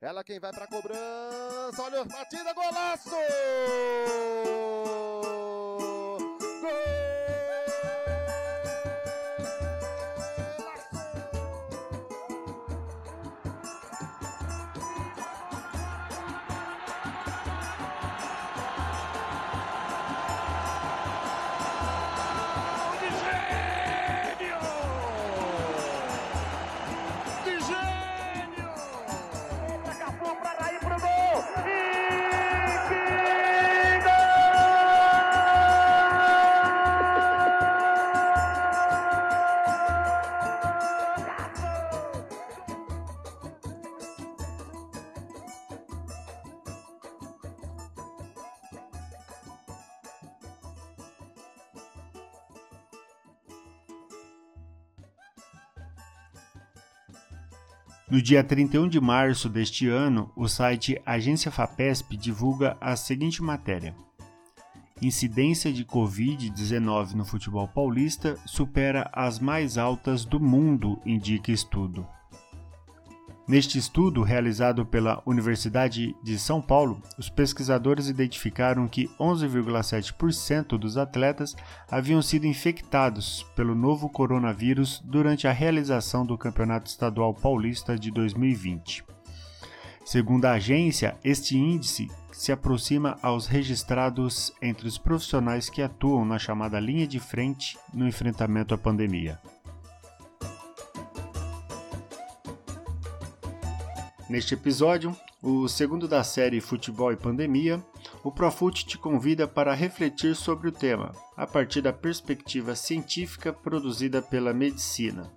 Ela quem vai pra cobrança. Olha, batida, golaço! No dia 31 de março deste ano, o site Agência Fapesp divulga a seguinte matéria: Incidência de Covid-19 no futebol paulista supera as mais altas do mundo, indica estudo. Neste estudo, realizado pela Universidade de São Paulo, os pesquisadores identificaram que 11,7% dos atletas haviam sido infectados pelo novo coronavírus durante a realização do Campeonato Estadual Paulista de 2020. Segundo a agência, este índice se aproxima aos registrados entre os profissionais que atuam na chamada linha de frente no enfrentamento à pandemia. Neste episódio, o segundo da série Futebol e Pandemia, o Profut te convida para refletir sobre o tema, a partir da perspectiva científica produzida pela medicina.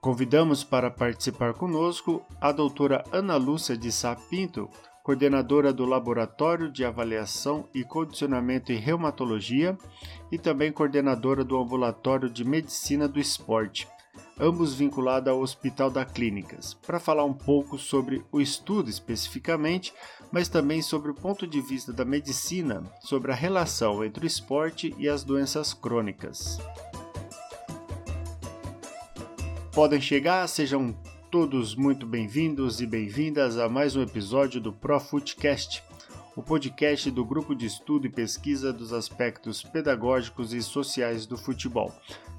Convidamos para participar conosco a doutora Ana Lúcia de Sá Pinto, coordenadora do Laboratório de Avaliação e Condicionamento em Reumatologia e também coordenadora do Ambulatório de Medicina do Esporte, ambos vinculados ao Hospital da Clínicas, para falar um pouco sobre o estudo especificamente, mas também sobre o ponto de vista da medicina sobre a relação entre o esporte e as doenças crônicas. Podem chegar, sejam todos muito bem-vindos e bem-vindas a mais um episódio do ProFootcast, o podcast do Grupo de Estudo e Pesquisa dos Aspectos Pedagógicos e Sociais do Futebol,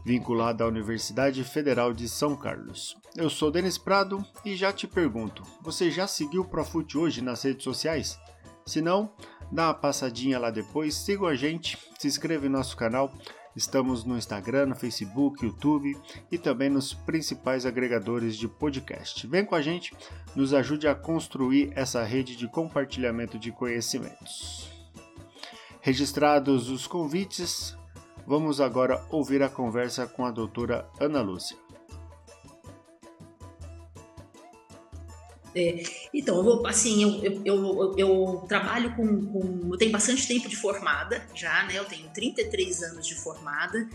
vinculado à Universidade Federal de São Carlos. Eu sou Denis Prado e já te pergunto: você já seguiu o Profut hoje nas redes sociais? Se não, dá uma passadinha lá depois, siga a gente, se inscreva em nosso canal. Estamos no Instagram, no Facebook, YouTube e também nos principais agregadores de podcast. Vem com a gente, nos ajude a construir essa rede de compartilhamento de conhecimentos. Registrados os convites, Vamos agora ouvir a conversa com a doutora Ana Lúcia. É, então, eu, assim, eu, eu, eu, eu trabalho com, com, Eu tenho bastante tempo de formada já, né? Eu tenho 33 anos de formada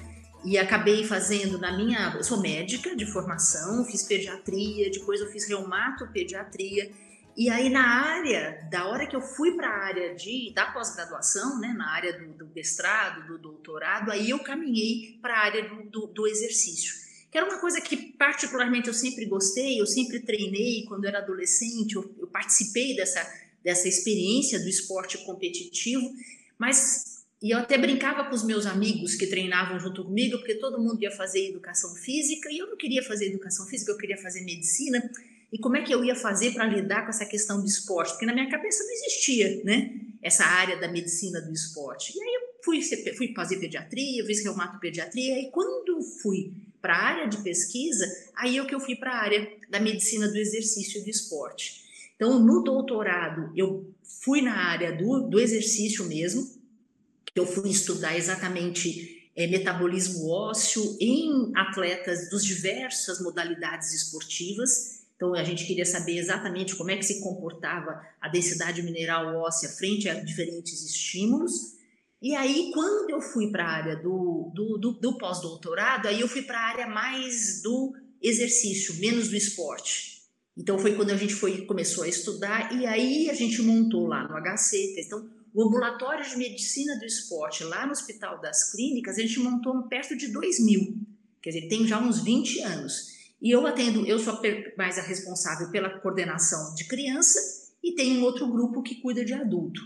e acabei fazendo na minha. Eu sou médica de formação, fiz pediatria, depois eu fiz reumatopediatria e aí na área, da hora que eu fui para a área de, da pós-graduação, né, na área do, do mestrado, do doutorado, aí eu caminhei para a área do, do, do, exercício. Que era uma coisa que particularmente eu sempre gostei, eu sempre treinei quando era adolescente, eu, eu participei dessa, dessa experiência do esporte competitivo, mas e eu até brincava com os meus amigos que treinavam junto comigo, porque todo mundo ia fazer educação física e eu não queria fazer educação física, eu queria fazer medicina e como é que eu ia fazer para lidar com essa questão do esporte? Porque na minha cabeça não existia, né? Essa área da medicina do esporte. E aí eu fui, fui fazer pediatria, fiz reumatopediatria, e quando fui para a área de pesquisa, aí é que eu fui para a área da medicina do exercício e do esporte. Então, no doutorado, eu fui na área do, do exercício mesmo, eu fui estudar exatamente é, metabolismo ósseo em atletas dos diversas modalidades esportivas, então, a gente queria saber exatamente como é que se comportava a densidade mineral óssea frente a diferentes estímulos. E aí, quando eu fui para a área do, do, do, do pós-doutorado, aí eu fui para a área mais do exercício, menos do esporte. Então, foi quando a gente foi, começou a estudar, e aí a gente montou lá no HC. Então, o ambulatório de medicina do esporte, lá no Hospital das Clínicas, a gente montou perto de 2 mil. Quer dizer, tem já uns 20 anos. E eu atendo, eu sou mais a responsável pela coordenação de criança e tem um outro grupo que cuida de adulto.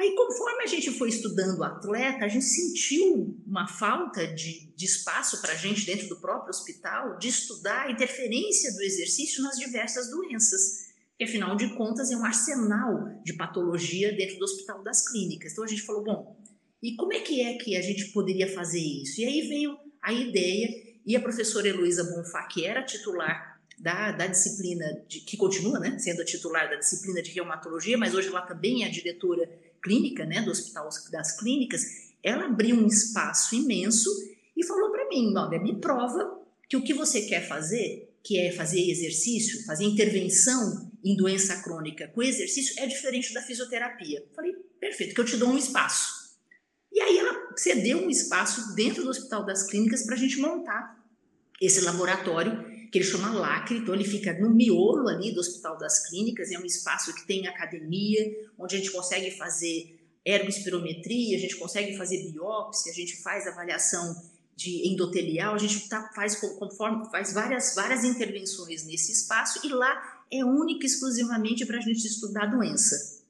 Aí, conforme a gente foi estudando o atleta, a gente sentiu uma falta de, de espaço para a gente dentro do próprio hospital de estudar a interferência do exercício nas diversas doenças. Que afinal de contas é um arsenal de patologia dentro do Hospital das Clínicas. Então a gente falou, bom, e como é que é que a gente poderia fazer isso? E aí veio a ideia, e a professora Heloísa Bonfá, que era titular da, da disciplina, de, que continua né, sendo a titular da disciplina de reumatologia, mas hoje ela também é a diretora clínica né, do Hospital das Clínicas, ela abriu um espaço imenso e falou para mim, olha, me prova que o que você quer fazer, que é fazer exercício, fazer intervenção em doença crônica com exercício, é diferente da fisioterapia. Falei, perfeito, que eu te dou um espaço. E aí ela cedeu um espaço dentro do Hospital das Clínicas para a gente montar esse laboratório que ele chama LACRE, então ele fica no miolo ali do Hospital das Clínicas, é um espaço que tem academia, onde a gente consegue fazer ergospirometria, a gente consegue fazer biópsia, a gente faz avaliação de endotelial, a gente tá, faz conforme faz várias várias intervenções nesse espaço e lá é única e exclusivamente para a gente estudar a doença.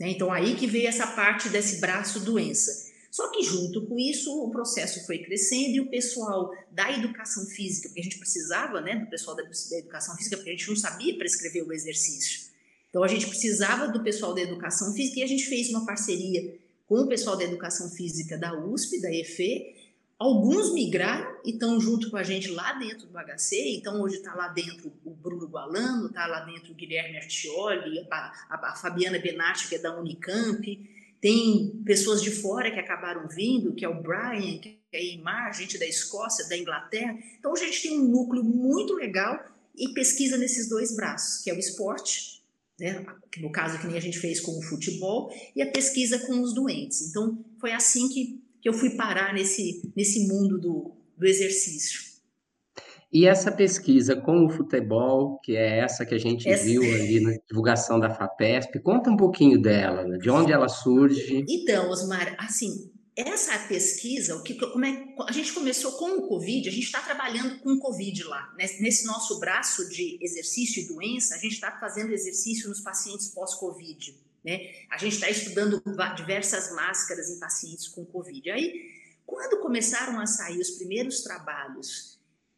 Né? Então aí que veio essa parte desse braço doença. Só que junto com isso o processo foi crescendo e o pessoal da educação física, porque a gente precisava né, do pessoal da, da educação física, porque a gente não sabia prescrever o exercício. Então a gente precisava do pessoal da educação física e a gente fez uma parceria com o pessoal da educação física da USP, da EFE. Alguns migraram e estão junto com a gente lá dentro do HC, então hoje está lá dentro o Bruno Gualano, está lá dentro o Guilherme Artioli, a, a, a Fabiana Benatti, que é da Unicamp, tem pessoas de fora que acabaram vindo, que é o Brian, que é a Imar, gente da Escócia, da Inglaterra. Então a gente tem um núcleo muito legal e pesquisa nesses dois braços, que é o esporte, né? no caso que nem a gente fez com o futebol, e a pesquisa com os doentes. Então foi assim que, que eu fui parar nesse, nesse mundo do, do exercício. E essa pesquisa com o futebol, que é essa que a gente essa... viu ali na divulgação da FAPESP, conta um pouquinho dela, né? de onde ela surge. Então, Osmar, assim, essa pesquisa, o que, como é, a gente começou com o Covid, a gente está trabalhando com o Covid lá. Nesse nosso braço de exercício e doença, a gente está fazendo exercício nos pacientes pós-Covid. Né? A gente está estudando diversas máscaras em pacientes com Covid. Aí, quando começaram a sair os primeiros trabalhos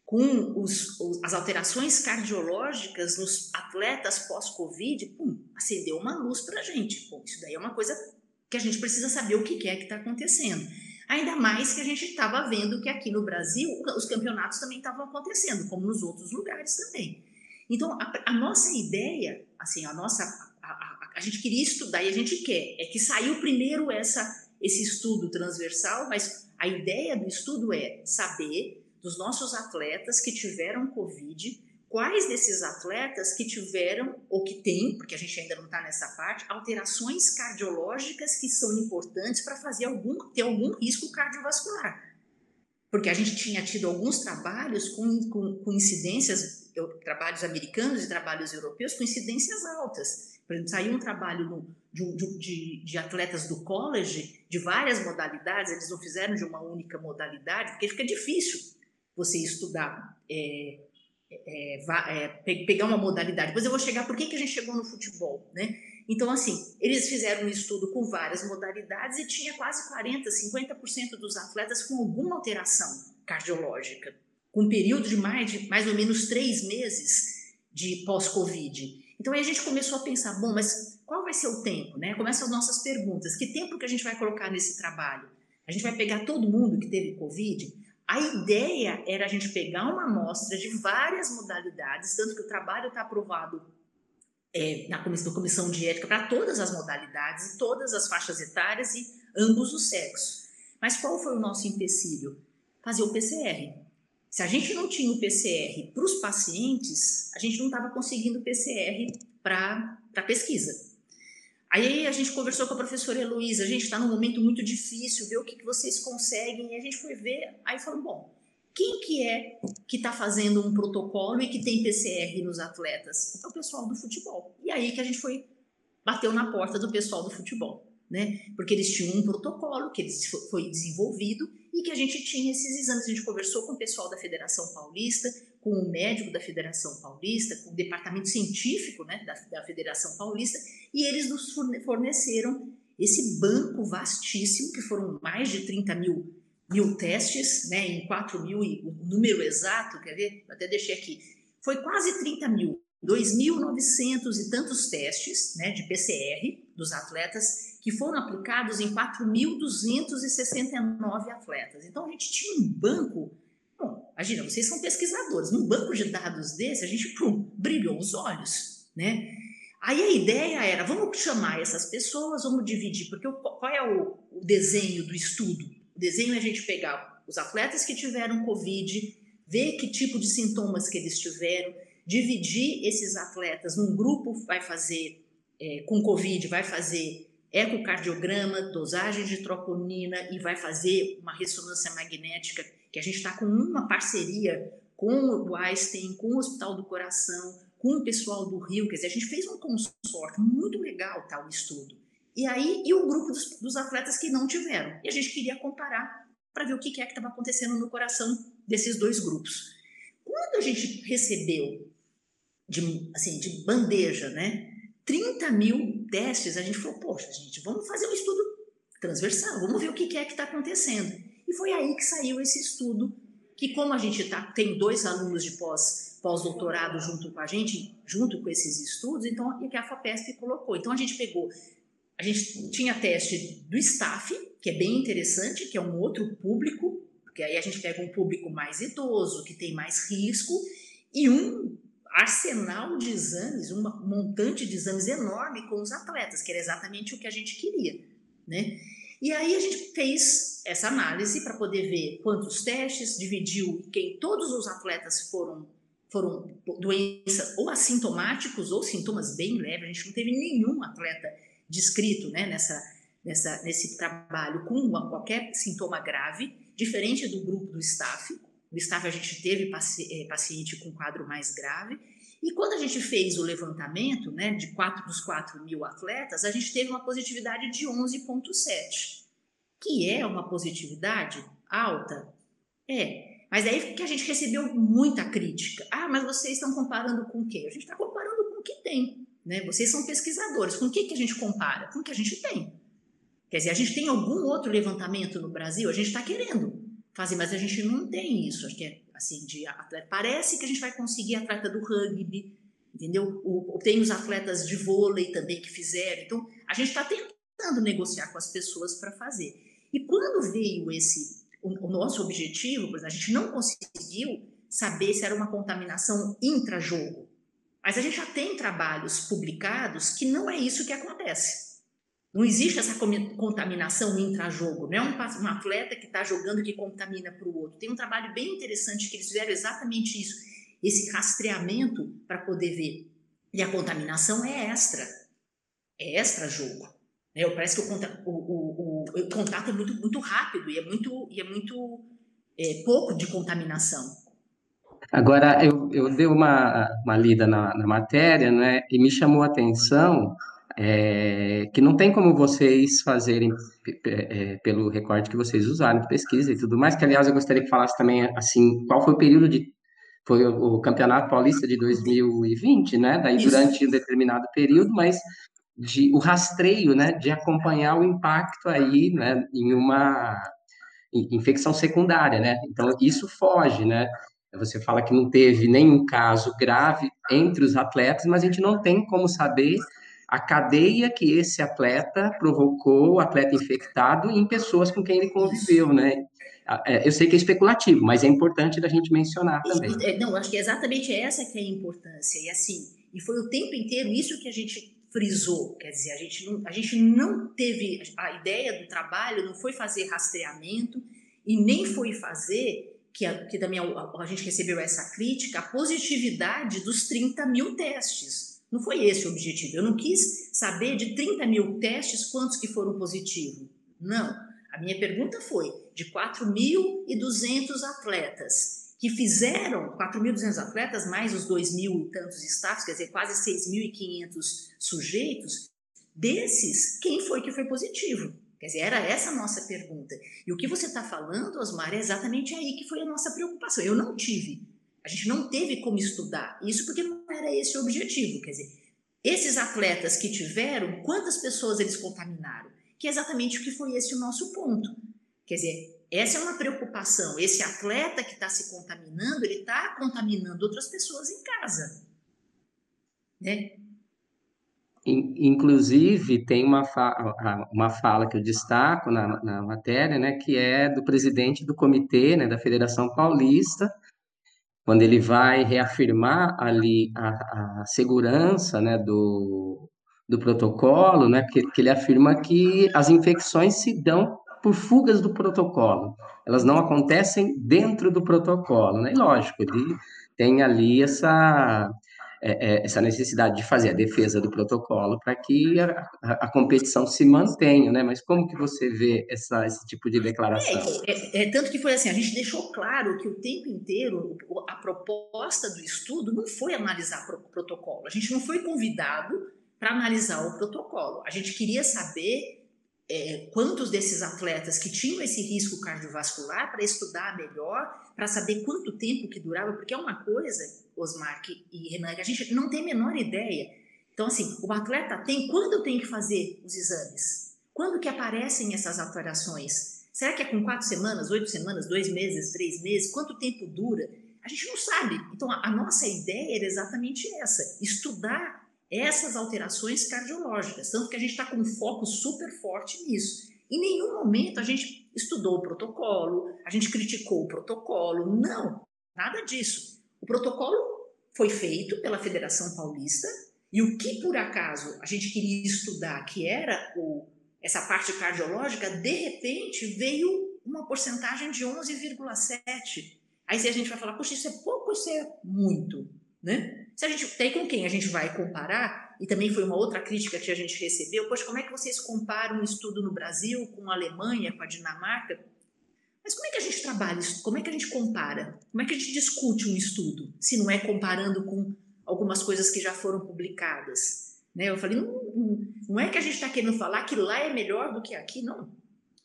com os, os, as alterações cardiológicas nos atletas pós-Covid, acendeu uma luz para a gente. Isso daí é uma coisa que a gente precisa saber o que é que está acontecendo. Ainda mais que a gente estava vendo que aqui no Brasil os campeonatos também estavam acontecendo, como nos outros lugares também. Então, a, a nossa ideia, assim, a nossa. A, a, a, gente queria estudar e a gente quer, é que saiu primeiro essa, esse estudo transversal, mas a ideia do estudo é saber dos nossos atletas que tiveram Covid, quais desses atletas que tiveram ou que têm, porque a gente ainda não está nessa parte, alterações cardiológicas que são importantes para fazer algum ter algum risco cardiovascular. Porque a gente tinha tido alguns trabalhos com, com, com incidências, trabalhos americanos e trabalhos europeus com incidências altas. Por exemplo, saiu um trabalho no, de, de, de, atletas do college, de várias modalidades, eles não fizeram de uma única modalidade, porque fica difícil você estudar, é, é, é, pegar uma modalidade. Depois eu vou chegar, por que, que a gente chegou no futebol, né? Então, assim, eles fizeram um estudo com várias modalidades e tinha quase 40%, 50% dos atletas com alguma alteração cardiológica, com um período de mais, de mais ou menos três meses de pós-Covid. Então, aí a gente começou a pensar, bom, mas qual vai ser o tempo, né? Começam as nossas perguntas. Que tempo que a gente vai colocar nesse trabalho? A gente vai pegar todo mundo que teve Covid? A ideia era a gente pegar uma amostra de várias modalidades, tanto que o trabalho está aprovado é, na comissão, comissão de ética para todas as modalidades todas as faixas etárias e ambos os sexos. Mas qual foi o nosso empecilho? Fazer o PCR. Se a gente não tinha o PCR para os pacientes, a gente não estava conseguindo o PCR para a pesquisa. Aí a gente conversou com a professora Heloísa, a gente está num momento muito difícil, ver o que, que vocês conseguem, e a gente foi ver, aí falou, bom, quem que é que está fazendo um protocolo e que tem PCR nos atletas? É o pessoal do futebol. E aí que a gente foi, bateu na porta do pessoal do futebol, né? Porque eles tinham um protocolo que eles, foi desenvolvido e que a gente tinha esses exames. A gente conversou com o pessoal da Federação Paulista, com o médico da Federação Paulista, com o departamento científico né, da, da Federação Paulista, e eles nos forneceram esse banco vastíssimo, que foram mais de 30 mil, mil testes, né, em 4 mil, e o número exato, quer ver? Até deixei aqui, foi quase 30 mil, 2.900 e tantos testes né, de PCR dos atletas que foram aplicados em 4.269 atletas. Então a gente tinha um banco. Imagina, vocês são pesquisadores, num banco de dados desse, a gente pum, brilhou os olhos, né? Aí a ideia era, vamos chamar essas pessoas, vamos dividir, porque qual é o, o desenho do estudo? O desenho é a gente pegar os atletas que tiveram Covid, ver que tipo de sintomas que eles tiveram, dividir esses atletas num grupo vai fazer é, com Covid, vai fazer ecocardiograma, dosagem de troponina e vai fazer uma ressonância magnética, que a gente está com uma parceria com o Einstein, com o Hospital do Coração, com o pessoal do Rio, quer dizer, a gente fez um consórcio muito legal tal estudo. E aí, e o grupo dos, dos atletas que não tiveram. E a gente queria comparar para ver o que é que estava acontecendo no coração desses dois grupos. Quando a gente recebeu de, assim, de bandeja, né, 30 mil testes, a gente falou, poxa, gente, vamos fazer um estudo transversal, vamos ver o que é que está acontecendo. E foi aí que saiu esse estudo, que como a gente tá, tem dois alunos de pós, pós-doutorado junto com a gente, junto com esses estudos, então é que a FAPESP colocou. Então a gente pegou, a gente tinha teste do staff, que é bem interessante, que é um outro público, porque aí a gente pega um público mais idoso, que tem mais risco, e um arsenal de exames, um montante de exames enorme com os atletas, que era exatamente o que a gente queria, né? E aí a gente fez essa análise para poder ver quantos testes, dividiu quem todos os atletas foram foram doenças ou assintomáticos ou sintomas bem leves. A gente não teve nenhum atleta descrito, né, nessa, nessa nesse trabalho com uma, qualquer sintoma grave, diferente do grupo do staff, no staff a gente teve paci é, paciente com quadro mais grave. E quando a gente fez o levantamento né, de quatro dos 4 mil atletas, a gente teve uma positividade de 11,7, que é uma positividade alta. É, mas aí que a gente recebeu muita crítica. Ah, mas vocês estão comparando com o quê? A gente está comparando com o que tem. Né? Vocês são pesquisadores. Com o que, que a gente compara? Com o que a gente tem. Quer dizer, a gente tem algum outro levantamento no Brasil? A gente está querendo fazer, mas a gente não tem isso. Acho que é assim, de atleta. Parece que a gente vai conseguir atleta do rugby, entendeu? O, tem os atletas de vôlei também que fizeram. Então, a gente está tentando negociar com as pessoas para fazer. E quando veio esse, o, o nosso objetivo, a gente não conseguiu saber se era uma contaminação intra-jogo. Mas a gente já tem trabalhos publicados que não é isso que acontece. Não existe essa contaminação intra-jogo, não é um, um atleta que está jogando que contamina para o outro. Tem um trabalho bem interessante que eles fizeram exatamente isso, esse rastreamento para poder ver. E a contaminação é extra, é extra-jogo. É, parece que o, o, o, o, contato é muito, muito rápido e é muito, e é muito é, pouco de contaminação. Agora, eu, eu dei uma, uma lida na, na matéria né, e me chamou a atenção é, que não tem como vocês fazerem é, pelo recorte que vocês usaram de pesquisa e tudo mais, que aliás eu gostaria que falasse também assim, qual foi o período de foi o, o Campeonato Paulista de 2020, né? Daí Isso. durante um determinado período, mas de o rastreio, né, de acompanhar o impacto aí, né, em uma infecção secundária, né? Então isso foge, né? Você fala que não teve nenhum caso grave entre os atletas, mas a gente não tem como saber a cadeia que esse atleta provocou, o atleta infectado, em pessoas com quem ele conviveu, né? É, eu sei que é especulativo, mas é importante da gente mencionar também. É, não, acho que é exatamente essa que é a importância. E assim, e foi o tempo inteiro isso que a gente frisou, quer dizer, a gente não, a gente não teve a ideia do trabalho, não foi fazer rastreamento e nem foi fazer que, a, que também a, a gente recebeu essa crítica, a positividade dos 30 mil testes. Não foi esse o objetivo. Eu não quis saber de 30 mil testes quantos que foram positivos. Não. A minha pergunta foi de 4.200 atletas que fizeram, 4.200 atletas, mais os 2.000 e tantos staffs, quer dizer, quase 6.500 sujeitos, desses, quem foi que foi positivo? Quer dizer, era essa a nossa pergunta. E o que você está falando, Osmar, é exatamente aí que foi a nossa preocupação. Eu não tive A gente não teve como estudar. Isso porque não era esse o objetivo. Quer dizer, esses atletas que tiveram, quantas pessoas eles contaminaram? Que é exatamente o que foi esse o nosso ponto. Quer dizer, essa é uma preocupação. Esse atleta que está se contaminando, ele está contaminando outras pessoas em casa. Né? Inclusive, tem uma, fa uma fala que eu destaco na, na matéria, né, que é do presidente do comitê né, da Federação Paulista, quando ele vai reafirmar ali a, a segurança né, do, do protocolo, né, que, que ele afirma que as infecções se dão por fugas do protocolo, elas não acontecem dentro do protocolo, né? E lógico, ele tem ali essa é, é, essa necessidade de fazer a defesa do protocolo para que a, a, competição se mantenha, né? Mas como que você vê essa, esse tipo de declaração? É, é, é, tanto que foi assim, a gente deixou claro que o tempo inteiro proposta do estudo não foi analisar o protocolo, a gente não foi convidado para analisar o protocolo, a gente queria saber é, quantos desses atletas que tinham esse risco cardiovascular para estudar melhor, para saber quanto tempo que durava, porque é uma coisa, Osmar e Renan, que a gente não tem a menor ideia. Então, assim, o atleta tem, quando tem que fazer os exames? Quando que aparecem essas alterações? Será que é com quatro semanas, oito semanas, dois meses, três meses? Quanto tempo dura? A gente não sabe. Então, a, a nossa ideia era exatamente essa: estudar essas alterações cardiológicas, tanto que a gente está com um foco super forte nisso. Em nenhum momento a gente estudou o protocolo, a gente criticou o protocolo, não, nada disso. O protocolo foi feito pela Federação Paulista e o que por acaso a gente queria estudar, que era o, essa parte cardiológica, de repente veio uma porcentagem de 11,7. Aí se a gente vai falar, poxa, isso é pouco, isso é muito, né? Se a gente tem com quem a gente vai comparar, e também foi uma outra crítica que a gente recebeu, poxa, como é que vocês comparam um estudo no Brasil com a Alemanha, com a Dinamarca? Mas como é que a gente trabalha isso? Como é que a gente compara? Como é que a gente discute um estudo, se não é comparando com algumas coisas que já foram publicadas? Né? Eu falei, não, não, não é que a gente está querendo falar que lá é melhor do que aqui, não.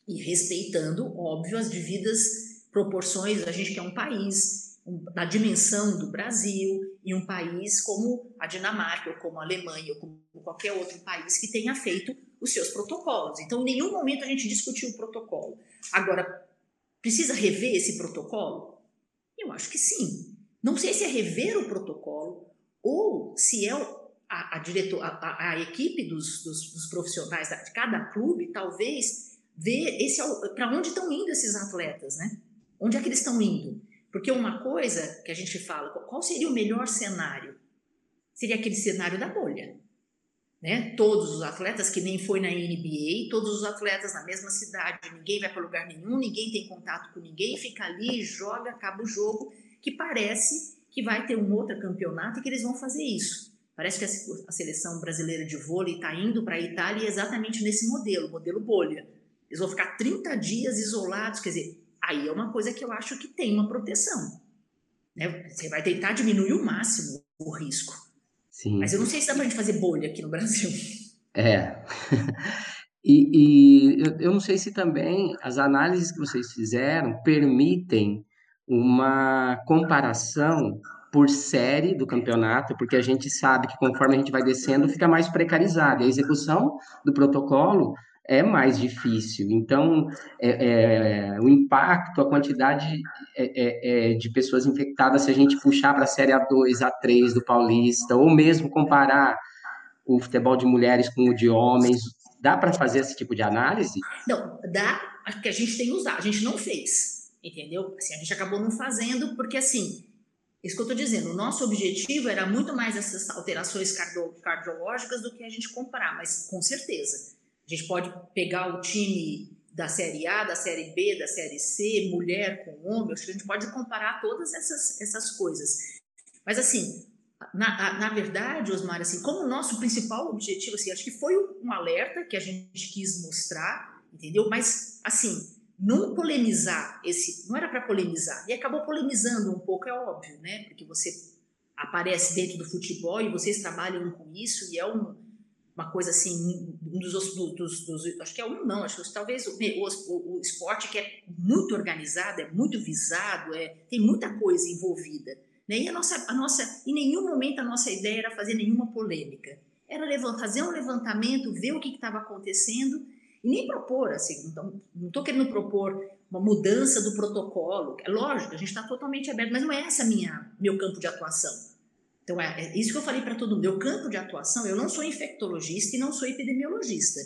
E respeitando, óbvio, as devidas proporções, a gente quer um país da dimensão do Brasil em um país como a Dinamarca, ou como a Alemanha, ou como qualquer outro país que tenha feito os seus protocolos. Então, em nenhum momento a gente discutiu o protocolo. Agora, precisa rever esse protocolo? Eu acho que sim. Não sei se é rever o protocolo ou se é a, a, diretor, a, a equipe dos, dos, dos, profissionais de cada clube, talvez, ver para onde estão indo esses atletas, né? Onde é que eles estão indo? Porque uma coisa que a gente fala, qual seria o melhor cenário? Seria aquele cenário da bolha. Né? Todos os atletas, que nem foi na NBA, todos os atletas na mesma cidade, ninguém vai para lugar nenhum, ninguém tem contato com ninguém, fica ali, joga, acaba o jogo, que parece que vai ter um outro campeonato e que eles vão fazer isso. Parece que a seleção brasileira de vôlei está indo para a Itália exatamente nesse modelo, modelo bolha. Eles vão ficar 30 dias isolados, quer dizer, aí é uma coisa que eu acho que tem uma proteção. Né? Você vai tentar diminuir o máximo o risco. Sim. Mas eu não sei se dá para a gente fazer bolha aqui no Brasil. É. e, e eu, eu não sei se também as análises que vocês fizeram permitem uma comparação por série do campeonato, porque a gente sabe que conforme a gente vai descendo, fica mais precarizado. E a execução do protocolo é mais difícil. Então, é, é, o impacto, a quantidade é, é, é de pessoas infectadas, se a gente puxar para a Série A2, A3 do Paulista, ou mesmo comparar o futebol de mulheres com o de homens, dá para fazer esse tipo de análise? Não, dá, que a gente tem usado, a gente não fez, entendeu? Assim, a gente acabou não fazendo, porque assim, isso que eu estou dizendo, o nosso objetivo era muito mais essas alterações cardiológicas do que a gente comparar, mas com certeza a gente pode pegar o time da Série A, da Série B, da Série C, mulher com homem, acho que a gente pode comparar todas essas, essas coisas. Mas, assim, na, na verdade, Osmar, assim, como o nosso principal objetivo, assim, acho que foi um alerta que a gente quis mostrar, entendeu? Mas, assim, não polemizar esse, não era para polemizar, e acabou polemizando um pouco, é óbvio, né? Porque você aparece dentro do futebol e vocês trabalham com isso e é um, uma coisa assim, um dos, dos, dos, acho que é um não, acho que talvez o, o, o, esporte que é muito organizado, é muito visado, é, tem muita coisa envolvida. Né? E a nossa, a nossa, em nenhum momento a nossa ideia era fazer nenhuma polêmica. Era levantar, fazer um levantamento, ver o que estava acontecendo e nem propor, assim, então, não estou querendo propor uma mudança do protocolo. É lógico, a gente está totalmente aberto, mas não é esse minha meu campo de atuação. Então, é, é isso que eu falei para todo mundo. Meu campo de atuação, eu não sou infectologista e não sou epidemiologista.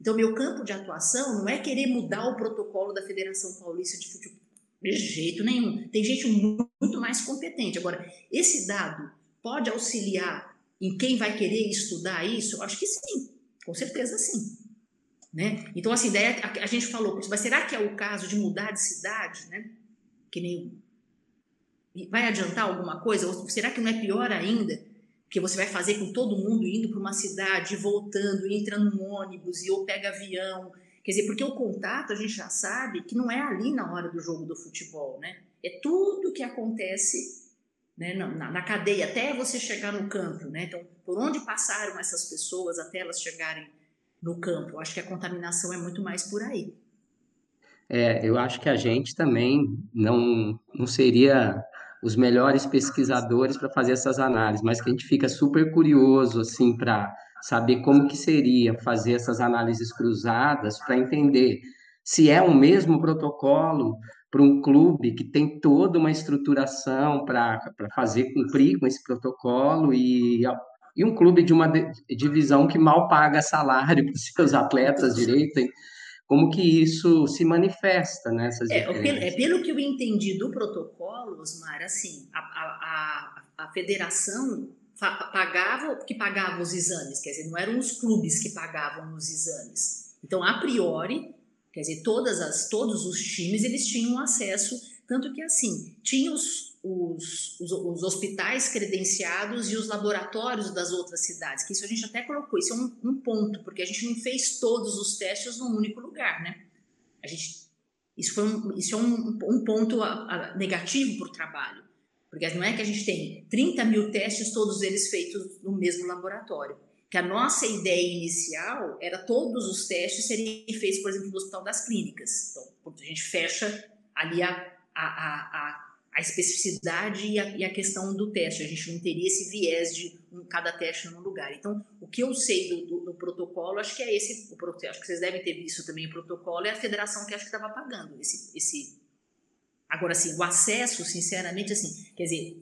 Então, meu campo de atuação não é querer mudar o protocolo da Federação Paulista de Futebol. De jeito nenhum. Tem gente muito mais competente. Agora, esse dado pode auxiliar em quem vai querer estudar isso? Acho que sim, com certeza sim. Né? Então, essa ideia, a, a gente falou, mas será que é o caso de mudar de cidade? Né? Que nem vai adiantar alguma coisa? Ou será que não é pior ainda? Que você vai fazer com todo mundo indo para uma cidade, voltando, entrando no ônibus e ou pega avião. Quer dizer, porque o contato a gente já sabe que não é ali na hora do jogo do futebol, né? É tudo que acontece né, na, na cadeia até você chegar no campo, né? Então, por onde passaram essas pessoas até elas chegarem no campo? Eu acho que a contaminação é muito mais por aí. É, eu acho que a gente também não, não seria os melhores pesquisadores para fazer essas análises, mas que a gente fica super curioso assim para saber como que seria fazer essas análises cruzadas para entender se é o mesmo protocolo para um clube que tem toda uma estruturação para fazer cumprir com esse protocolo e, e um clube de uma divisão que mal paga salário para seus atletas direito como que isso se manifesta nessas é, pelo, é pelo que eu entendi do protocolo, Osmar, assim, a, a, a, a federação pagava que pagava os exames, quer dizer, não eram os clubes que pagavam os exames. Então, a priori, quer dizer, todas as, todos os times eles tinham acesso, tanto que assim, tinha os, os, os, os, hospitais credenciados e os laboratórios das outras cidades, que isso a gente até colocou, isso é um, um, ponto, porque a gente não fez todos os testes num único lugar, né? A gente, isso, foi um, isso é um, um ponto a, a, negativo para o trabalho, porque não é que a gente tem 30 mil testes, todos eles feitos no mesmo laboratório, que a nossa ideia inicial era todos os testes serem feitos, por exemplo, no Hospital das Clínicas. Então, a gente fecha ali a, a, a a especificidade e a, e a, questão do teste. A gente não teria esse viés de um, cada teste num lugar. Então, o que eu sei do, do, do protocolo, acho que é esse, o, acho que vocês devem ter visto também o protocolo, é a federação que acho que estava pagando esse, esse. Agora, assim, o acesso, sinceramente, assim, quer dizer,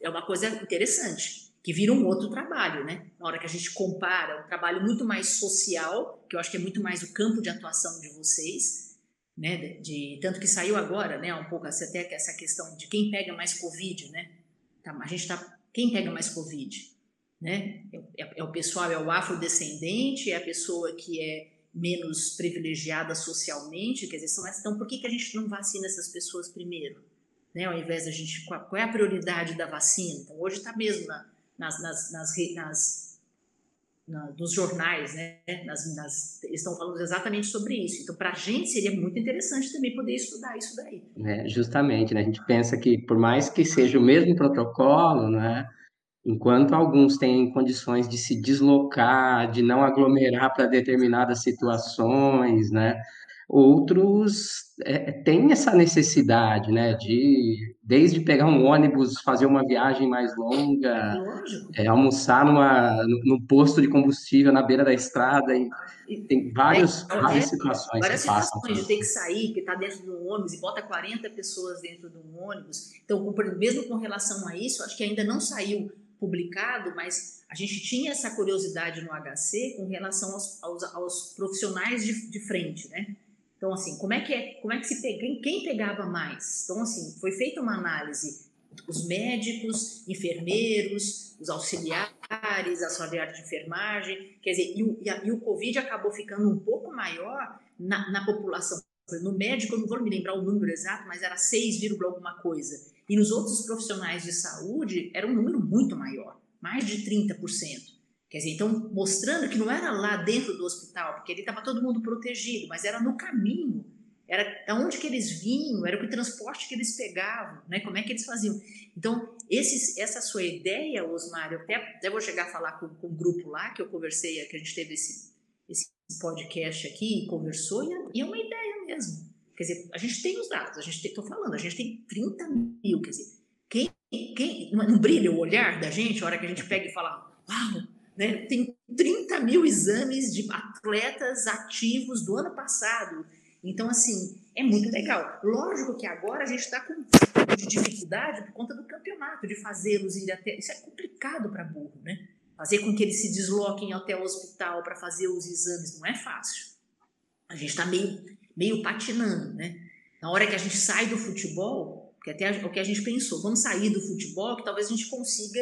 é uma coisa interessante, que vira um outro trabalho, né? Na hora que a gente compara, um trabalho muito mais social, que eu acho que é muito mais o campo de atuação de vocês, né, de, de, tanto que saiu agora, né, um pouco até essa questão de quem pega mais covid, né? Tá, a gente tá quem pega mais covid, né? É, é, é, o pessoal é o afrodescendente, é a pessoa que é menos privilegiada socialmente, quer dizer, são essas, então por que que a gente não vacina essas pessoas primeiro, né? Ao invés da gente qual, qual é a prioridade da vacina? Então hoje está mesmo na, nas, nas, nas, nas na, nos jornais, né? Nas, nas, estão falando exatamente sobre isso. Então, para a gente seria muito interessante também poder estudar isso daí. É, justamente, né? A gente pensa que por mais que seja o mesmo protocolo, né? Enquanto alguns têm condições de se deslocar, de não aglomerar para determinadas situações, né? Outros é, têm essa necessidade, né, de desde pegar um ônibus, fazer uma viagem mais longa, é, almoçar numa, no, no, posto de combustível na beira da estrada, e, tem vários, é, várias situações várias que passam. Situações de ter que sair, que está dentro do ônibus e bota 40 pessoas dentro do ônibus. Então, mesmo com relação a isso, acho que ainda não saiu publicado, mas a gente tinha essa curiosidade no HC com relação aos, aos, aos profissionais de, de frente, né? Então, assim, como é que é, como é que se pega, quem, pegava mais? Então, assim, foi feita uma análise os médicos, enfermeiros, os auxiliares, auxiliares de enfermagem, quer dizer, e o, e, a, e o Covid acabou ficando um pouco maior na, na população. No médico, eu não vou me lembrar o número exato, mas era 6, alguma coisa. E nos outros profissionais de saúde era um número muito maior, mais de 30%. Quer dizer, então mostrando que não era lá dentro do hospital, porque ele estava todo mundo protegido, mas era no caminho, era aonde que eles vinham, era o transporte que eles pegavam, né? Como é que eles faziam? Então, esses, essa sua ideia, Osmar, eu até, até vou chegar a falar com, com o grupo lá que eu conversei, que a gente teve esse, esse podcast aqui, conversou, e é, e é uma ideia mesmo. Quer dizer, a gente tem os dados, a gente estou falando, a gente tem 30 mil, quer dizer, quem quem não brilha o olhar da gente a hora que a gente pega e fala, uau, né? Tem 30 mil exames de atletas ativos do ano passado. Então, assim, é muito legal. Lógico que agora a gente está com de dificuldade por conta do campeonato, de fazê-los ir até. Isso é complicado para burro, né? Fazer com que eles se desloquem até o hospital para fazer os exames não é fácil. A gente está meio, meio patinando, né? Na hora que a gente sai do futebol, que até o que a gente pensou, vamos sair do futebol, que talvez a gente consiga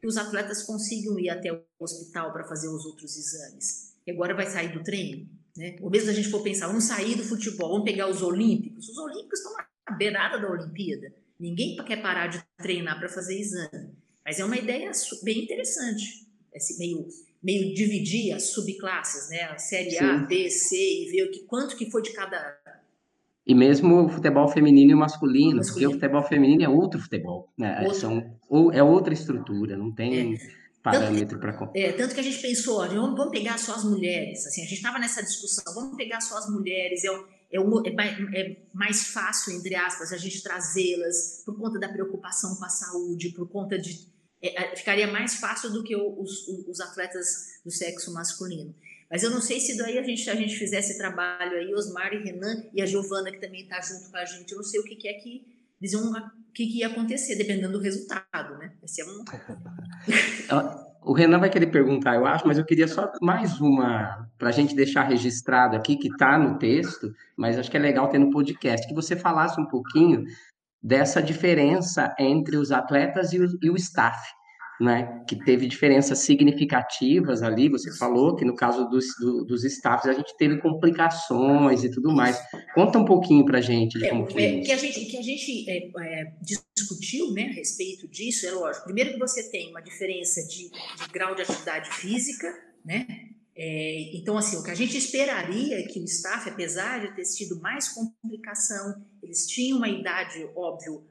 que os atletas consigam ir até o hospital para fazer os outros exames. E agora vai sair do treino, né? Ou mesmo a gente for pensar, vamos sair do futebol, vamos pegar os olímpicos. Os olímpicos estão na beirada da Olimpíada. Ninguém quer parar de treinar para fazer exame. Mas é uma ideia bem interessante. Esse meio, meio dividir as subclasses, né? A série Sim. A, B, C e ver o que, quanto que foi de cada e mesmo o futebol feminino e masculino, masculino. porque o futebol feminino é outro futebol, né? Outro. São, ou, é outra estrutura, não tem é. parâmetro para... É, tanto que a gente pensou, vamos, vamos pegar só as mulheres, assim, a gente estava nessa discussão, vamos pegar só as mulheres, é, é, é, é mais fácil, entre aspas, a gente trazê-las por conta da preocupação com a saúde, por conta de... É, é, ficaria mais fácil do que os, os atletas do sexo masculino. Mas eu não sei se daí a gente, a gente fizesse trabalho aí, Osmar e Renan e a Giovana, que também está junto com a gente, eu não sei o que, que é que eles iam, o que, que ia acontecer, dependendo do resultado, né? Vai ser um... o Renan vai querer perguntar, eu acho, mas eu queria só mais uma, para a gente deixar registrado aqui, que está no texto, mas acho que é legal ter no podcast, que você falasse um pouquinho dessa diferença entre os atletas e o, e o staff né, que teve diferenças significativas ali. Você falou que no caso dos, do, dos staffs a gente teve complicações e tudo mais. Conta um pouquinho para a gente de é, como foi é, Que a gente, que a gente é, é, discutiu né, a respeito disso, é lógico. Primeiro que você tem uma diferença de, de grau de atividade física, né? É, então, assim, o que a gente esperaria é que o staff, apesar de ter tido mais complicação, eles tinham uma idade, óbvio,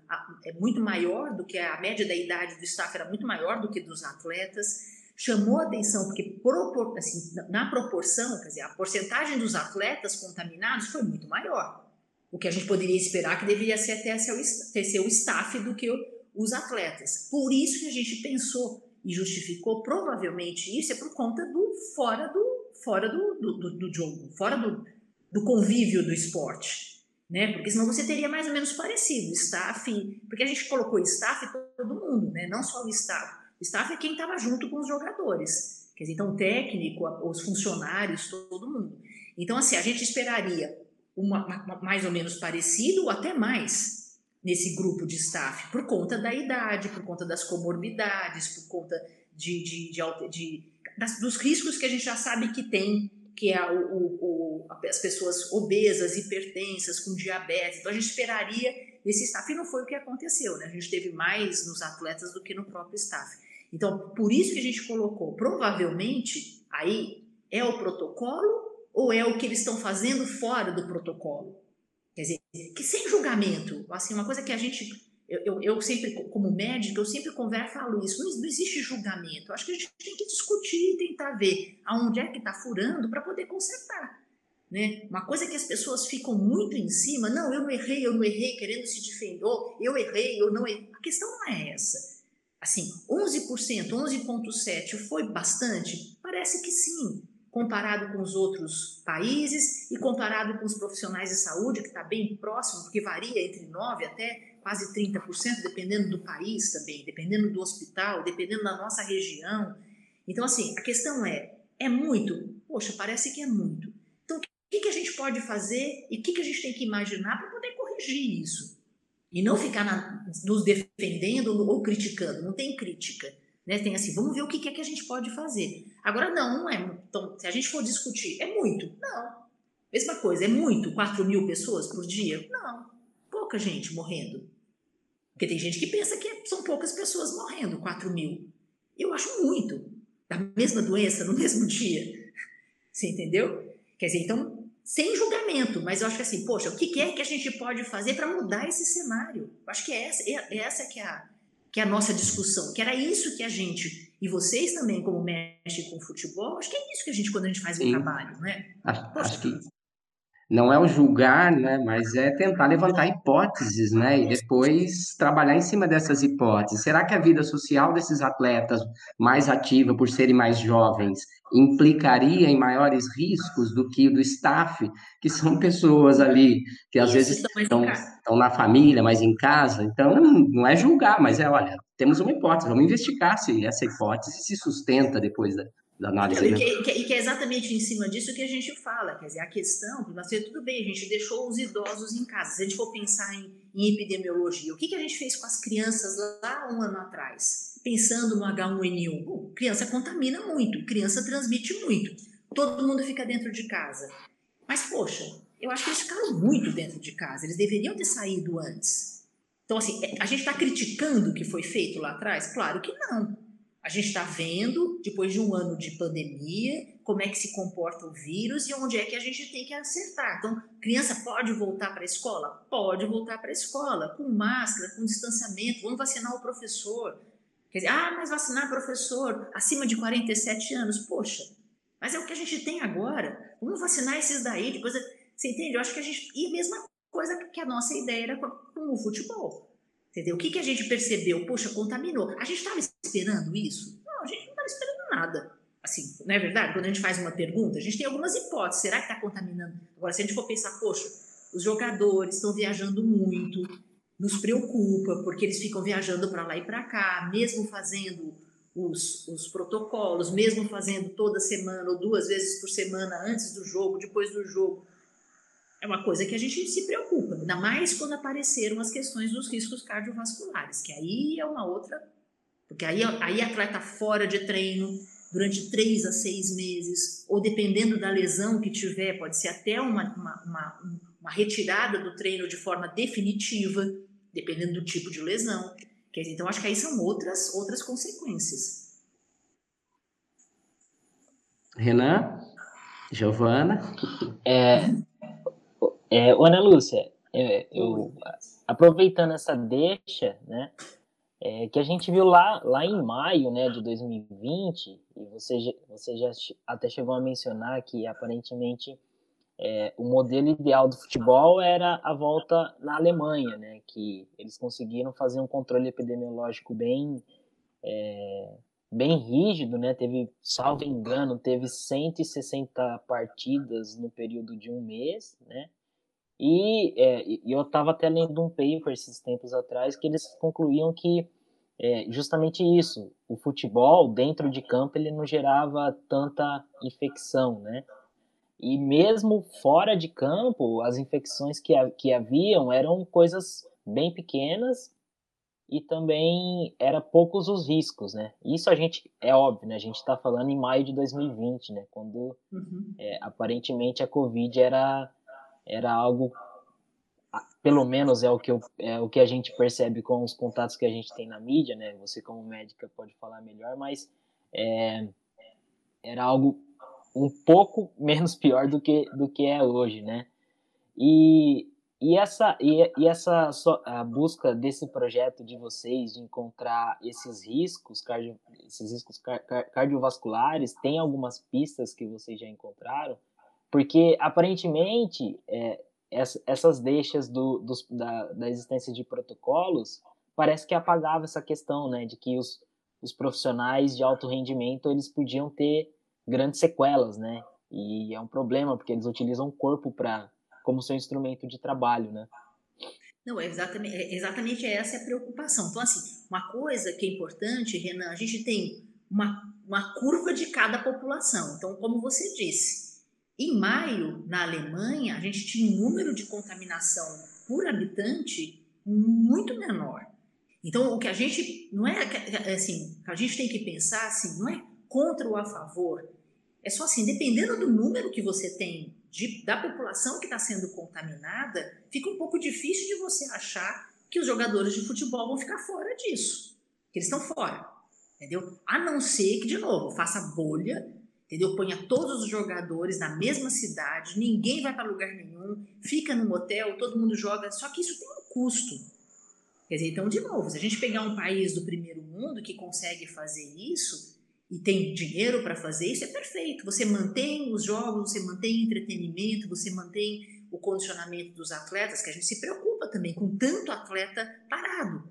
é muito maior do que a média da idade do staff era muito maior do que dos atletas, chamou atenção porque propor, assim, na proporção, quer dizer, a porcentagem dos atletas contaminados foi muito maior. O que a gente poderia esperar que deveria ser até ser o staff do que os atletas. Por isso que a gente pensou e justificou provavelmente isso é por conta do fora do fora do, do, do, do jogo, fora do, do convívio do esporte, né? Porque senão você teria mais ou menos parecido, staff, porque a gente colocou staff todo mundo, né? Não só o staff. O staff é quem estava junto com os jogadores, quer dizer, então o técnico, os funcionários, todo mundo. Então assim, a gente esperaria uma, uma, mais ou menos parecido ou até mais nesse grupo de staff, por conta da idade, por conta das comorbidades, por conta de, de, de, de das, dos riscos que a gente já sabe que tem, que é o, o, o, as pessoas obesas, hipertensas, com diabetes. Então a gente esperaria esse staff, e não foi o que aconteceu, né? A gente teve mais nos atletas do que no próprio staff. Então, por isso que a gente colocou, provavelmente, aí é o protocolo ou é o que eles estão fazendo fora do protocolo? Quer dizer, que sem julgamento, assim, uma coisa que a gente, eu, eu, eu sempre, como médico, eu sempre converso e falo isso, não, não, existe julgamento. Acho que a gente tem que discutir e tentar ver aonde é que está furando para poder consertar. Né? Uma coisa que as pessoas ficam muito em cima, não, eu não errei, eu não errei, querendo se defender, eu errei, eu não errei. A questão não é essa. Assim, 11%, 11,7% foi bastante? Parece que sim comparado com os outros países e comparado com os profissionais de saúde, que está bem próximo, porque varia entre 9% até quase 30%, dependendo do país também, dependendo do hospital, dependendo da nossa região. Então, assim, a questão é: é muito? Poxa, parece que é muito. Então, o que, que a gente pode fazer e o que, que a gente tem que imaginar para poder corrigir isso? E não ficar na, nos defendendo ou criticando, não tem crítica. Né? Tem assim, vamos ver o que é que a gente pode fazer. Agora, não, não é. Então, se a gente for discutir, é muito? Não. Mesma coisa, é muito? 4 mil pessoas por dia? Não. Pouca gente morrendo. Porque tem gente que pensa que são poucas pessoas morrendo, 4 mil. Eu acho muito. Da mesma doença, no mesmo dia. Você entendeu? Quer dizer, então, sem julgamento, mas eu acho que assim, poxa, o que é que a gente pode fazer para mudar esse cenário? Eu acho que é essa, é, é essa que é a, que é a nossa discussão, que era isso que a gente, e vocês também, como mexem com futebol, acho que é isso que a gente, quando a gente faz o um trabalho, né? Acho, acho, que, não é o julgar, né, mas é tentar levantar hipóteses, né, e depois trabalhar em cima dessas hipóteses. Será que a vida social desses atletas mais ativa por serem mais jovens implicaria em maiores riscos do que o do staff, que são pessoas ali que às vezes estão, estão na família, mas em casa? Então, não é julgar, mas é, olha, temos uma hipótese, vamos investigar se essa hipótese se sustenta depois da, da análise. Então, e, que, e, que, é exatamente em cima disso que a gente fala, quer dizer, a questão, você, tudo bem, a gente deixou os idosos em casa, se a gente for pensar em, em epidemiologia, o que, que a gente fez com as crianças lá um ano atrás? Pensando no H1N1, Bom, criança contamina muito, criança transmite muito, todo mundo fica dentro de casa. Mas, poxa, eu acho que eles ficaram muito dentro de casa, eles deveriam ter saído antes. Então, assim, a gente está criticando o que foi feito lá atrás? Claro que não. A gente está vendo, depois de um ano de pandemia, como é que se comporta o vírus e onde é que a gente tem que acertar. Então, criança pode voltar para a escola? Pode voltar para a escola, com máscara, com distanciamento, vamos vacinar o professor. Quer dizer, ah, mas vacinar professor acima de 47 anos, poxa, mas é o que a gente tem agora. Vamos vacinar esses daí, depois. Você entende? Eu acho que a gente. E a mesma coisa que a nossa ideia era com, o futebol. Entendeu? O que, que a gente percebeu? Poxa, contaminou. A gente estava esperando isso? Não, a gente não estava esperando nada. Assim, não é verdade? Quando a gente faz uma pergunta, a gente tem algumas hipóteses. Será que está contaminando? Agora, se a gente for pensar, poxa, os jogadores estão viajando muito, nos preocupa, porque eles ficam viajando para lá e para cá, mesmo fazendo os, os protocolos, mesmo fazendo toda semana ou duas vezes por semana, antes do jogo, depois do jogo é uma coisa que a gente se preocupa, ainda mais quando apareceram as questões dos riscos cardiovasculares, que aí é uma outra. Porque aí, aí atleta fora de treino durante três a seis meses, ou dependendo da lesão que tiver, pode ser até uma, uma, uma, uma retirada do treino de forma definitiva, dependendo do tipo de lesão. Quer dizer, então, acho que aí são outras, outras consequências. Renan? Giovana? É, é, Ana Lúcia, é, eu, aproveitando essa deixa, né, é, que a gente viu lá, lá em maio né, de 2020, e você, você já até chegou a mencionar que aparentemente é, o modelo ideal do futebol era a volta na Alemanha, né, que eles conseguiram fazer um controle epidemiológico bem, é, bem rígido, né, teve, salvo engano, teve 160 partidas no período de um mês, né, e, é, e eu estava até lendo um paper esses tempos atrás que eles concluíam que é, justamente isso, o futebol dentro de campo ele não gerava tanta infecção, né? E mesmo fora de campo, as infecções que, que haviam eram coisas bem pequenas e também era poucos os riscos, né? Isso a gente é óbvio, né? A gente está falando em maio de 2020, né? Quando uhum. é, aparentemente a Covid era era algo pelo menos é o que eu, é o que a gente percebe com os contatos que a gente tem na mídia, né? Você como médica pode falar melhor, mas é, era algo um pouco menos pior do que do que é hoje, né? E, e essa e, e essa a busca desse projeto de vocês de encontrar esses riscos cardio, esses riscos cardiovasculares tem algumas pistas que vocês já encontraram porque, aparentemente, é, essas deixas do, dos, da, da existência de protocolos parece que apagava essa questão, né, de que os, os profissionais de alto rendimento eles podiam ter grandes sequelas, né, e é um problema porque eles utilizam o corpo como seu instrumento de trabalho, né. Não, exatamente, é exatamente essa é a preocupação. Então, assim, uma coisa que é importante, Renan, a gente tem uma, uma curva de cada população. Então, como você disse, em maio, na Alemanha, a gente tinha um número de contaminação por habitante muito menor. Então, o que a gente não é, assim, a gente tem que pensar assim, não é contra ou a favor. É só assim, dependendo do número que você tem de, da população que está sendo contaminada, fica um pouco difícil de você achar que os jogadores de futebol vão ficar fora disso, que eles estão fora, entendeu? A não ser que, de novo, faça bolha entendeu? Ponha todos os jogadores na mesma cidade, ninguém vai para lugar nenhum, fica no motel, todo mundo joga, só que isso tem um custo. Quer dizer, então, de novo, se a gente pegar um país do primeiro mundo que consegue fazer isso e tem dinheiro para fazer isso, é perfeito. Você mantém os jogos, você mantém entretenimento, você mantém o condicionamento dos atletas, que a gente se preocupa também com tanto atleta parado.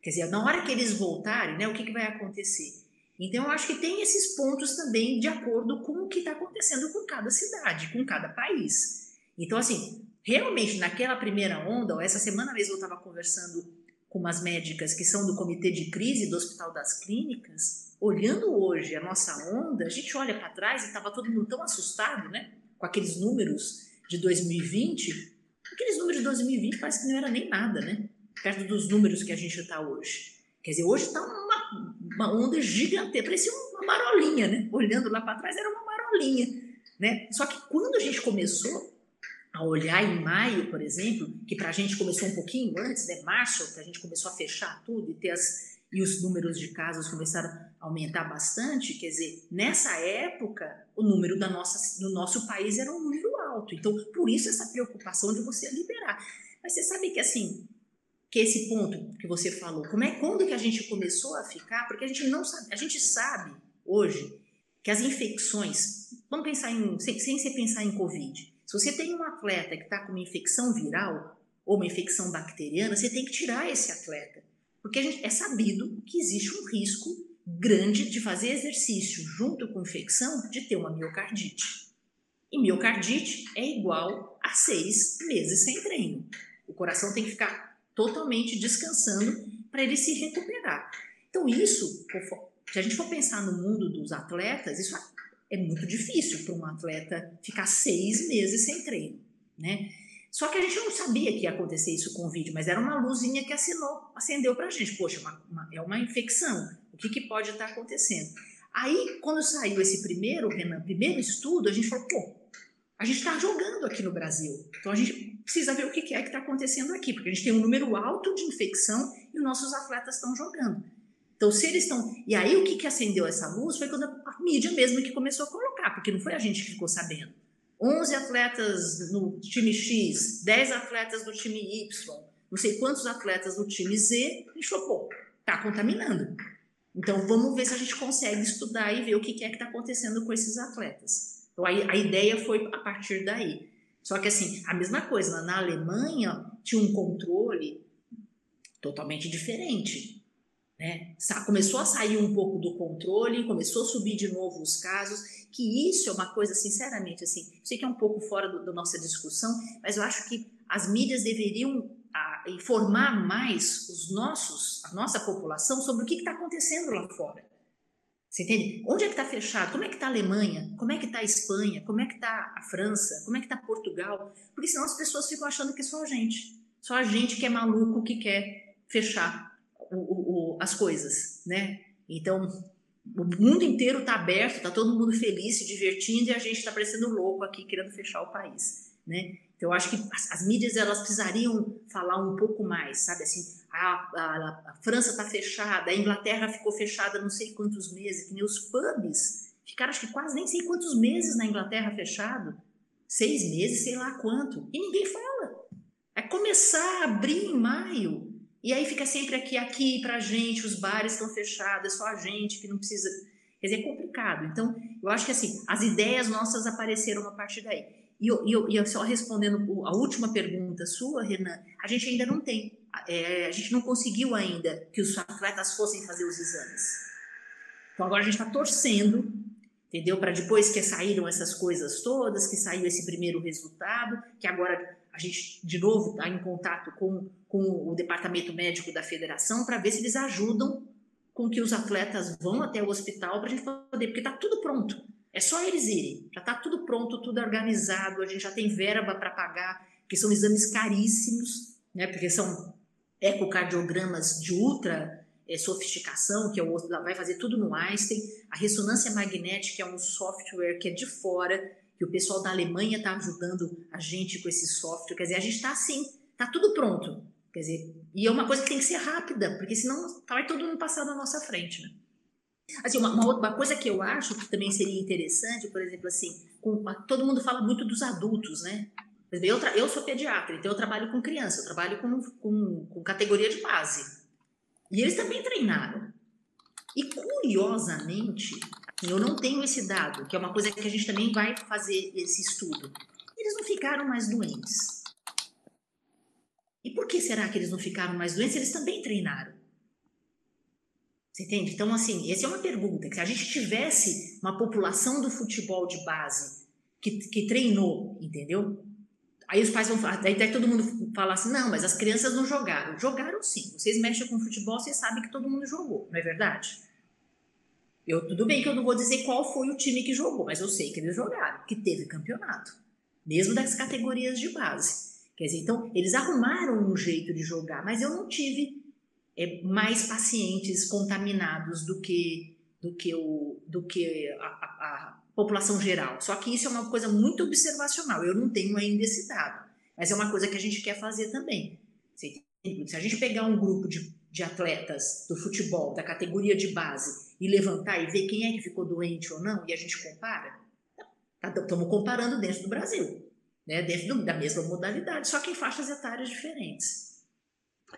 Quer dizer, na hora que eles voltarem, né, o que, que vai acontecer? Então, eu acho que tem esses pontos também de acordo com o que está acontecendo com cada cidade, com cada país. Então, assim, realmente, naquela primeira onda, essa semana mesmo eu estava conversando com umas médicas que são do comitê de crise do Hospital das Clínicas, olhando hoje a nossa onda, a gente olha para trás e estava todo mundo tão assustado, né? Com aqueles números de 2020. Aqueles números de 2020 parece que não era nem nada, né? Perto dos números que a gente está hoje. Quer dizer, hoje está uma, uma onda gigante, parecia uma marolinha, né? Olhando lá para trás, era uma marolinha, né? Só que quando a gente começou a olhar em maio, por exemplo, que para a gente começou um pouquinho antes, né? Março, que a gente começou a fechar tudo e ter as e os números de casos começaram a aumentar bastante, quer dizer, nessa época, o número da nossa, do nosso país era um número alto. Então, por isso essa preocupação de você liberar. Mas você sabe que assim, que esse ponto que você falou, como é quando que a gente começou a ficar, porque a gente não sabe, a gente sabe hoje que as infecções, vamos pensar em, sem, sem você pensar em Covid, se você tem um atleta que está com uma infecção viral ou uma infecção bacteriana, você tem que tirar esse atleta, porque gente, é sabido que existe um risco grande de fazer exercício junto com infecção de ter uma miocardite. E miocardite é igual a seis meses sem treino. O coração tem que ficar totalmente descansando para ele se recuperar. Então, isso, se a gente for pensar no mundo dos atletas, isso é muito difícil para um atleta ficar seis meses sem treino, né? Só que a gente não sabia que ia acontecer isso com o vídeo, mas era uma luzinha que assinou, acendeu para a gente. Poxa, uma, uma, é uma infecção. O que, que pode estar tá acontecendo? Aí, quando saiu esse primeiro, Renan, primeiro estudo, a gente falou, pô, a gente está jogando aqui no Brasil. Então a gente precisa ver o que é que está acontecendo aqui, porque a gente tem um número alto de infecção e os nossos atletas estão jogando. Então, se eles estão. E aí, o que, que acendeu essa luz foi quando a mídia mesmo que começou a colocar, porque não foi a gente que ficou sabendo. 11 atletas no time X, 10 atletas no time Y, não sei quantos atletas no time Z, a gente falou, pô, tá contaminando. Então, vamos ver se a gente consegue estudar e ver o que é que está acontecendo com esses atletas. Então, a, a ideia foi a partir daí. Só que assim, a mesma coisa, na Alemanha tinha um controle totalmente diferente. Né? Começou a sair um pouco do controle, começou a subir de novo os casos, que isso é uma coisa, sinceramente, assim, sei que é um pouco fora do, da nossa discussão, mas eu acho que as mídias deveriam a, informar mais os nossos, a nossa população sobre o que está acontecendo lá fora. Você entende? Onde é que está fechado? Como é que está a Alemanha? Como é que está a Espanha? Como é que está a França? Como é que está Portugal? Porque senão as pessoas ficam achando que é só a gente. Só a gente que é maluco que quer fechar o, o, o, as coisas, né? Então, o mundo inteiro está aberto, está todo mundo feliz, se divertindo, e a gente está parecendo louco aqui, querendo fechar o país, né? Então, eu acho que as, as mídias, elas precisariam falar um pouco mais, sabe? Assim, a, a, a França está fechada, a Inglaterra ficou fechada não sei quantos meses, que nem os pubs ficaram acho que quase nem sei quantos meses na Inglaterra fechado, seis meses, sei lá quanto, e ninguém fala. É começar a abrir em maio, e aí fica sempre aqui, aqui pra gente, os bares estão fechados, é só a gente que não precisa. Quer dizer, é complicado. Então, eu acho que assim, as ideias nossas apareceram a partir daí. E, eu, e eu só respondendo a última pergunta sua, Renan, a gente ainda não tem é, a gente não conseguiu ainda que os atletas fossem fazer os exames. Então agora a gente está torcendo, entendeu? Para depois que saíram essas coisas todas, que saiu esse primeiro resultado, que agora a gente de novo está em contato com, com o departamento médico da federação para ver se eles ajudam com que os atletas vão até o hospital para a gente poder, porque está tudo pronto. É só eles irem, já está tudo pronto, tudo organizado, a gente já tem verba para pagar, que são exames caríssimos, né? Porque são ecocardiogramas de ultra é, sofisticação, que é o, vai fazer tudo no Einstein, a ressonância magnética é um software que é de fora, que o pessoal da Alemanha está ajudando a gente com esse software, quer dizer, a gente está assim, está tudo pronto, quer dizer, e é uma coisa que tem que ser rápida, porque senão vai todo mundo passar na nossa frente, né? Assim, uma, uma, uma, coisa que eu acho que também seria interessante, por exemplo, assim, com, todo mundo fala muito dos adultos, né? Eu, eu sou pediatra, então eu trabalho com criança, eu trabalho com, com, com categoria de base. E eles também treinaram. E curiosamente, eu não tenho esse dado, que é uma coisa que a gente também vai fazer esse estudo. Eles não ficaram mais doentes? E por que será que eles não ficaram mais doentes? Eles também treinaram. Você entende? Então, assim, essa é uma pergunta. Que se a gente tivesse uma população do futebol de base que, que treinou, entendeu? Aí os pais vão falar, até todo mundo fala assim, não, mas as crianças não jogaram. Jogaram sim. Vocês mexem com futebol, vocês sabem que todo mundo jogou, não é verdade? Eu, tudo bem que eu não vou dizer qual foi o time que jogou, mas eu sei que eles jogaram, que teve campeonato, mesmo das categorias de base. Quer dizer, então, eles arrumaram um jeito de jogar, mas eu não tive é, mais pacientes contaminados do que, do que, o, do que a, a, a população geral. Só que isso é uma coisa muito observacional. Eu não tenho ainda esse dado, mas é uma coisa que a gente quer fazer também. Se a gente pegar um grupo de, de atletas do futebol, da categoria de base, e levantar e ver quem é que ficou doente ou não, e a gente compara, estamos tá, comparando dentro do Brasil, né? dentro do, da mesma modalidade, só que em faixas etárias diferentes.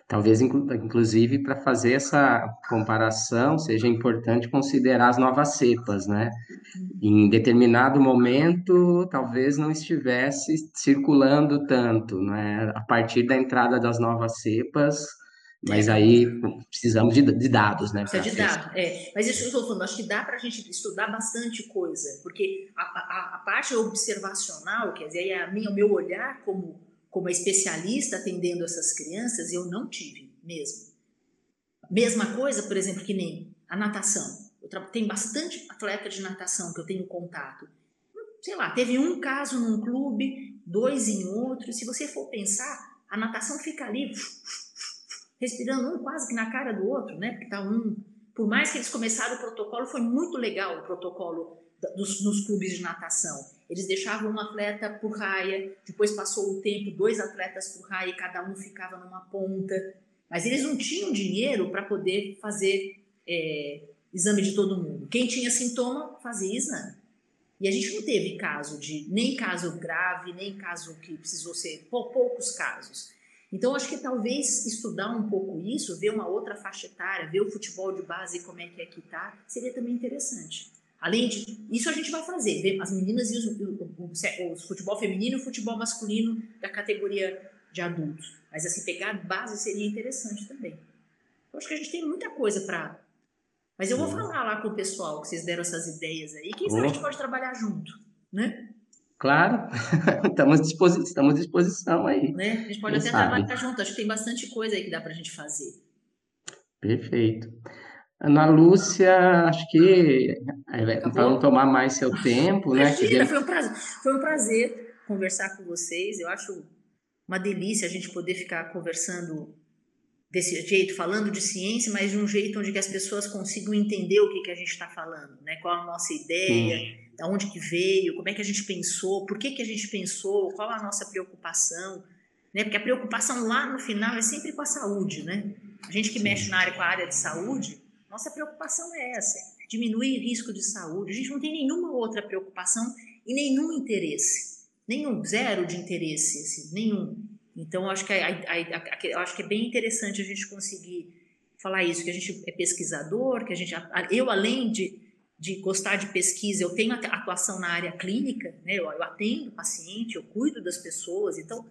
Talvez, inclusive, para fazer essa comparação, seja importante considerar as novas cepas, né? Em determinado momento, talvez não estivesse circulando tanto, né? A partir da entrada das novas cepas, mas aí precisamos de, de dados, né? Precisa de dados, é. Mas isso que eu estou falando, acho que dá para a gente estudar bastante coisa, porque a, a, a parte observacional, quer dizer, a minha, o meu olhar como como especialista atendendo essas crianças, eu não tive mesmo. Mesma coisa, por exemplo, que nem a natação. Tenho bastante atleta de natação que eu tenho contato. Sei lá, teve um caso num clube, dois em outro. Se você for pensar, a natação fica ali respirando um quase que na cara do outro, né? Porque tá um. Por mais que eles começaram o protocolo, foi muito legal o protocolo dos, nos clubes de natação. Eles deixavam um atleta por raia, depois passou o tempo, dois atletas por raia, cada um ficava numa ponta. Mas eles não tinham dinheiro para poder fazer é, exame de todo mundo. Quem tinha sintoma fazia exame. E a gente não teve caso de, nem caso grave, nem caso que precisou ser, poucos casos. Então, acho que talvez estudar um pouco isso, ver uma outra faixa etária, ver o futebol de base como é que é que tá, seria também interessante. Além de isso, a gente vai fazer, as meninas e os, o, o, futebol feminino e o futebol masculino da categoria de adultos. Mas assim, pegar base seria interessante também. Eu acho que a gente tem muita coisa para. Mas eu vou falar lá com o pessoal que vocês deram essas ideias aí. Quem sabe a gente pode trabalhar junto, né? Claro, estamos, disposi estamos à disposição aí. Né? A gente pode Quem até sabe. trabalhar junto. Acho que tem bastante coisa aí que dá para a gente fazer. Perfeito. Ana Lúcia, acho que é, para não tomar mais seu tempo, né? Imagina, foi, um prazer, foi um prazer conversar com vocês. Eu acho uma delícia a gente poder ficar conversando desse jeito, falando de ciência, mas de um jeito onde que as pessoas consigam entender o que, que a gente está falando, né? Qual a nossa ideia, hum. da onde que veio, como é que a gente pensou, por que, que a gente pensou, qual a nossa preocupação, né? Porque a preocupação lá no final é sempre com a saúde, né? A gente que mexe na área com a área de saúde, nossa preocupação é essa: diminuir risco de saúde. A gente não tem nenhuma outra preocupação e nenhum interesse, nenhum zero de interesse, assim, nenhum. Então, acho que, a, a, a, acho que é bem interessante a gente conseguir falar isso, que a gente é pesquisador, que a gente, eu além de, de gostar de pesquisa, eu tenho atuação na área clínica, né? eu, eu atendo paciente, eu cuido das pessoas, então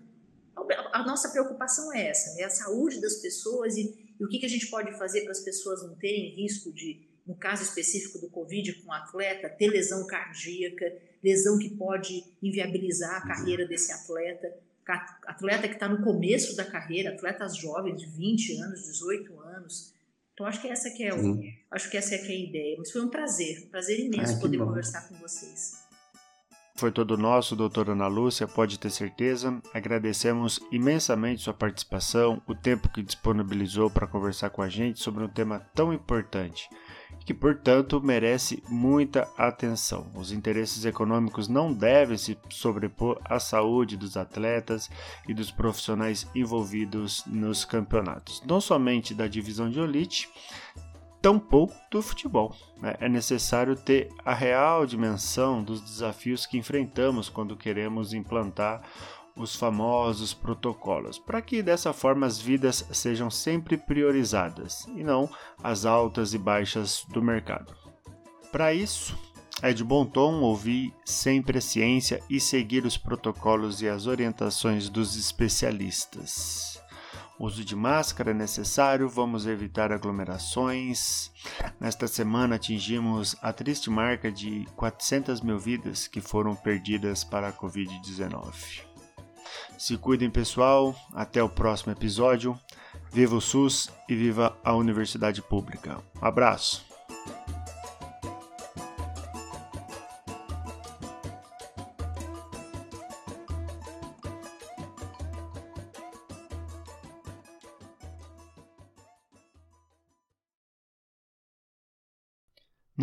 a nossa preocupação é essa, é a saúde das pessoas e, e o que, que a gente pode fazer para as pessoas não terem risco de, no caso específico do Covid com o atleta, ter lesão cardíaca, lesão que pode inviabilizar a carreira desse atleta, atleta que está no começo da carreira, atletas jovens de 20 anos, 18 anos. Então acho que essa que é o, acho que essa é, que é a ideia. Mas foi um prazer, um prazer imenso poder bom. conversar com vocês. Foi todo nosso, doutora Ana Lúcia, pode ter certeza. Agradecemos imensamente sua participação, o tempo que disponibilizou para conversar com a gente sobre um tema tão importante, que, portanto, merece muita atenção. Os interesses econômicos não devem se sobrepor à saúde dos atletas e dos profissionais envolvidos nos campeonatos, não somente da divisão de elite, tampouco do futebol. Né? É necessário ter a real dimensão dos desafios que enfrentamos quando queremos implantar os famosos protocolos, para que dessa forma as vidas sejam sempre priorizadas e não as altas e baixas do mercado. Para isso, É de bom tom ouvir sempre a ciência e seguir os protocolos e as orientações dos especialistas. Uso de máscara é necessário, vamos evitar aglomerações. Nesta semana atingimos a triste marca de 400 mil vidas que foram perdidas para a Covid-19. Se cuidem, pessoal. Até o próximo episódio. Viva o SUS e viva a Universidade Pública. Um abraço.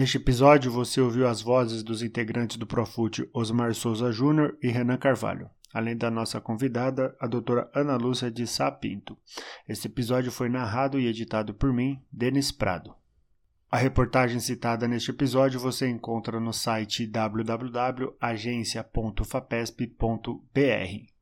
Neste episódio, você ouviu as vozes dos integrantes do Profute Osmar Souza Júnior e Renan Carvalho, além da nossa convidada, a doutora Ana Lúcia de Sá Pinto. Este episódio foi narrado e editado por mim, Denis Prado. A reportagem citada neste episódio você encontra no site www.agencia.fapesp.br.